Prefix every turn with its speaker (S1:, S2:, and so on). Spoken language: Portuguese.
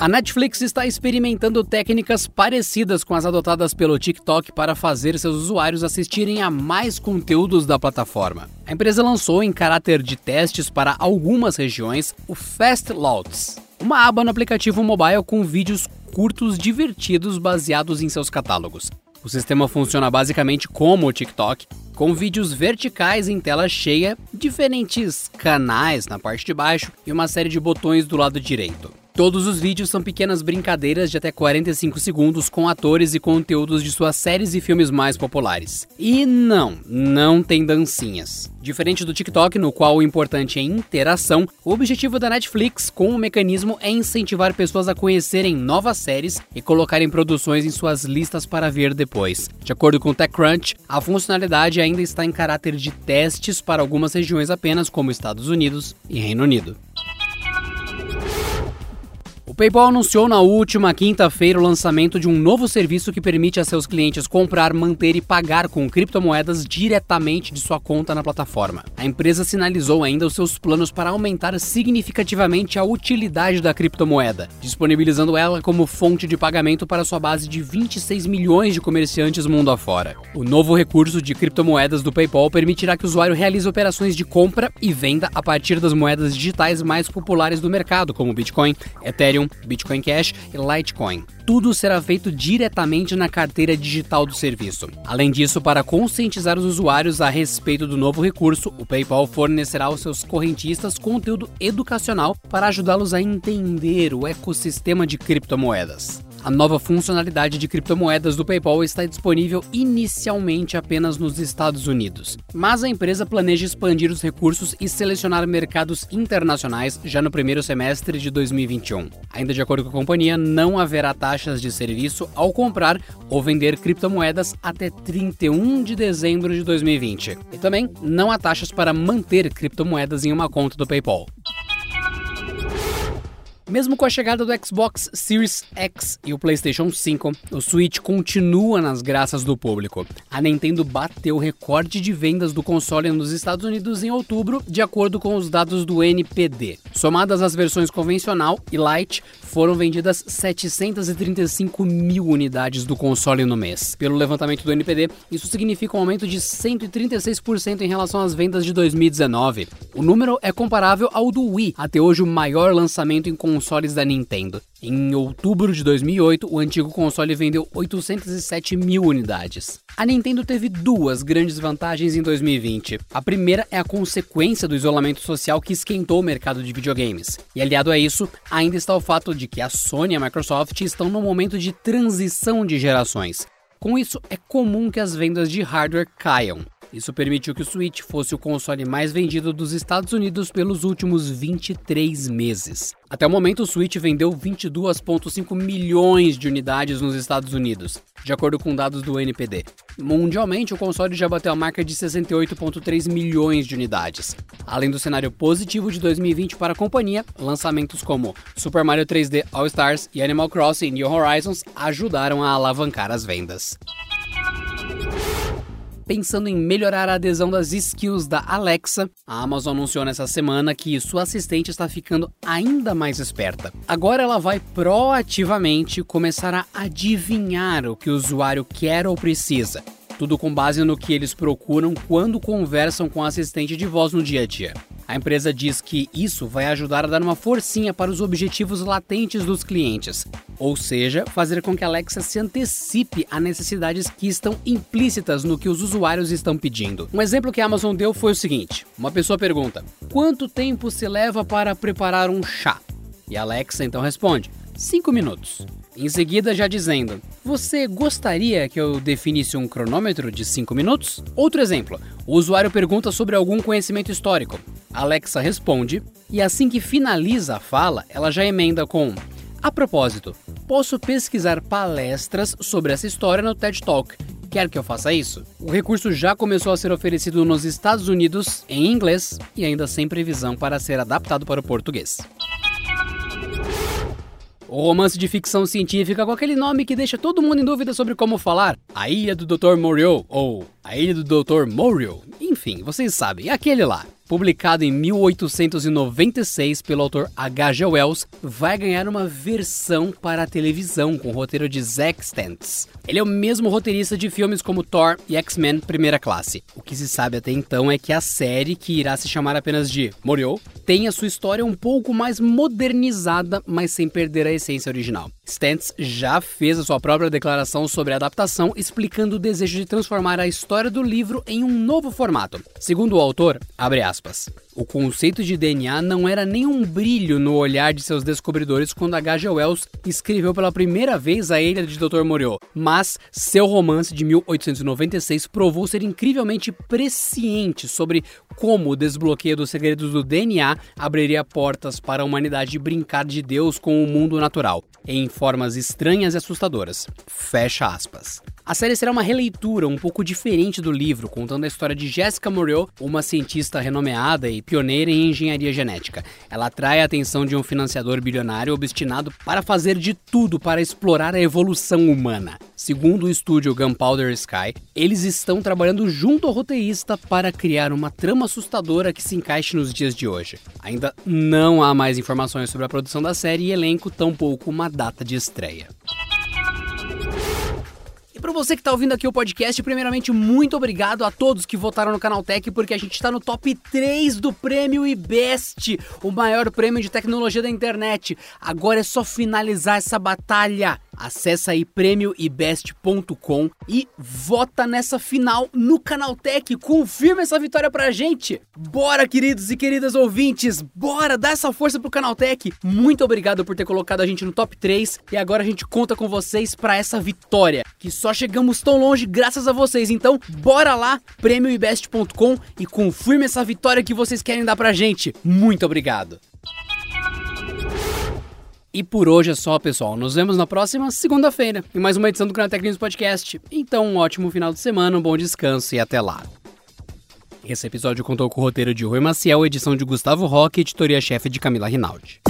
S1: A Netflix está experimentando técnicas parecidas com as adotadas pelo TikTok para fazer seus usuários assistirem a mais conteúdos da plataforma. A empresa lançou, em caráter de testes para algumas regiões, o Fast Loads, uma aba no aplicativo mobile com vídeos curtos divertidos baseados em seus catálogos. O sistema funciona basicamente como o TikTok, com vídeos verticais em tela cheia, diferentes canais na parte de baixo e uma série de botões do lado direito. Todos os vídeos são pequenas brincadeiras de até 45 segundos com atores e conteúdos de suas séries e filmes mais populares. E não, não tem dancinhas. Diferente do TikTok, no qual o importante é interação, o objetivo da Netflix com o mecanismo é incentivar pessoas a conhecerem novas séries e colocarem produções em suas listas para ver depois. De acordo com o TechCrunch, a funcionalidade ainda está em caráter de testes para algumas regiões apenas, como Estados Unidos e Reino Unido. PayPal anunciou na última quinta-feira o lançamento de um novo serviço que permite a seus clientes comprar, manter e pagar com criptomoedas diretamente de sua conta na plataforma. A empresa sinalizou ainda os seus planos para aumentar significativamente a utilidade da criptomoeda, disponibilizando ela como fonte de pagamento para sua base de 26 milhões de comerciantes mundo afora. O novo recurso de criptomoedas do PayPal permitirá que o usuário realize operações de compra e venda a partir das moedas digitais mais populares do mercado, como Bitcoin, Ethereum, Bitcoin Cash e Litecoin. Tudo será feito diretamente na carteira digital do serviço. Além disso, para conscientizar os usuários a respeito do novo recurso, o PayPal fornecerá aos seus correntistas conteúdo educacional para ajudá-los a entender o ecossistema de criptomoedas. A nova funcionalidade de criptomoedas do PayPal está disponível inicialmente apenas nos Estados Unidos, mas a empresa planeja expandir os recursos e selecionar mercados internacionais já no primeiro semestre de 2021. Ainda de acordo com a companhia, não haverá taxas de serviço ao comprar ou vender criptomoedas até 31 de dezembro de 2020. E também não há taxas para manter criptomoedas em uma conta do PayPal. Mesmo com a chegada do Xbox Series X e o PlayStation 5, o Switch continua nas graças do público. A Nintendo bateu o recorde de vendas do console nos Estados Unidos em outubro, de acordo com os dados do NPD. Somadas as versões convencional e Lite, foram vendidas 735 mil unidades do console no mês. Pelo levantamento do NPD, isso significa um aumento de 136% em relação às vendas de 2019. O número é comparável ao do Wii, até hoje o maior lançamento em consoles da Nintendo. Em outubro de 2008, o antigo console vendeu 807 mil unidades. A Nintendo teve duas grandes vantagens em 2020. A primeira é a consequência do isolamento social que esquentou o mercado de videogames. E aliado a isso, ainda está o fato de que a Sony e a Microsoft estão no momento de transição de gerações. Com isso, é comum que as vendas de hardware caiam. Isso permitiu que o Switch fosse o console mais vendido dos Estados Unidos pelos últimos 23 meses. Até o momento, o Switch vendeu 22,5 milhões de unidades nos Estados Unidos, de acordo com dados do NPD. Mundialmente, o console já bateu a marca de 68,3 milhões de unidades. Além do cenário positivo de 2020 para a companhia, lançamentos como Super Mario 3D All Stars e Animal Crossing New Horizons ajudaram a alavancar as vendas pensando em melhorar a adesão das skills da Alexa, a Amazon anunciou nessa semana que sua assistente está ficando ainda mais esperta. Agora ela vai proativamente começar a adivinhar o que o usuário quer ou precisa. Tudo com base no que eles procuram quando conversam com a assistente de voz no dia a dia. A empresa diz que isso vai ajudar a dar uma forcinha para os objetivos latentes dos clientes, ou seja, fazer com que a Alexa se antecipe a necessidades que estão implícitas no que os usuários estão pedindo. Um exemplo que a Amazon deu foi o seguinte: uma pessoa pergunta: quanto tempo se leva para preparar um chá? E a Alexa então responde: 5 minutos. Em seguida, já dizendo: Você gostaria que eu definisse um cronômetro de 5 minutos? Outro exemplo: o usuário pergunta sobre algum conhecimento histórico. Alexa responde, e assim que finaliza a fala, ela já emenda com: A propósito, posso pesquisar palestras sobre essa história no TED Talk Quer que eu faça isso? O recurso já começou a ser oferecido nos Estados Unidos em inglês e ainda sem previsão para ser adaptado para o português. O romance de ficção científica com aquele nome que deixa todo mundo em dúvida sobre como falar. A Ilha do Dr. Moreau ou A Ilha do Dr. Moreau. Enfim, vocês sabem, aquele lá publicado em 1896 pelo autor H.G. Wells, vai ganhar uma versão para a televisão com o roteiro de Zack Stantz. Ele é o mesmo roteirista de filmes como Thor e X-Men Primeira Classe. O que se sabe até então é que a série, que irá se chamar apenas de Moriou, tem a sua história um pouco mais modernizada, mas sem perder a essência original. Stantz já fez a sua própria declaração sobre a adaptação, explicando o desejo de transformar a história do livro em um novo formato. Segundo o autor, abre aspas, o conceito de DNA não era nem um brilho no olhar de seus descobridores quando H.G. Wells escreveu pela primeira vez A Ilha de Dr. Moreau, mas seu romance de 1896 provou ser incrivelmente presciente sobre como o desbloqueio dos segredos do DNA abriria portas para a humanidade brincar de Deus com o mundo natural, em formas estranhas e assustadoras. Fecha aspas. A série será uma releitura um pouco diferente do livro, contando a história de Jessica Moreau, uma cientista renomeada e pioneira em engenharia genética. Ela atrai a atenção de um financiador bilionário obstinado para fazer de tudo para explorar a evolução humana. Segundo o estúdio Gunpowder Sky, eles estão trabalhando junto ao roteirista para criar uma trama assustadora que se encaixe nos dias de hoje. Ainda não há mais informações sobre a produção da série e elenco, tampouco uma data de estreia. E para você que está ouvindo aqui o podcast, primeiramente, muito obrigado a todos que votaram no Canal Tech, porque a gente está no top 3 do prêmio IBEST, o maior prêmio de tecnologia da internet. Agora é só finalizar essa batalha. Acesse aí prêmioibest.com e vota nessa final no Canaltech. Confirma essa vitória pra gente. Bora, queridos e queridas ouvintes. Bora, dá essa força pro Canaltech. Muito obrigado por ter colocado a gente no top 3 e agora a gente conta com vocês para essa vitória, que só chegamos tão longe graças a vocês. Então, bora lá, prêmioibest.com e confirme essa vitória que vocês querem dar pra gente. Muito obrigado. E por hoje é só, pessoal. Nos vemos na próxima segunda-feira em mais uma edição do Canal News Podcast. Então, um ótimo final de semana, um bom descanso e até lá. Esse episódio contou com o roteiro de Rui Maciel, edição de Gustavo Roque e editoria-chefe de Camila Rinaldi.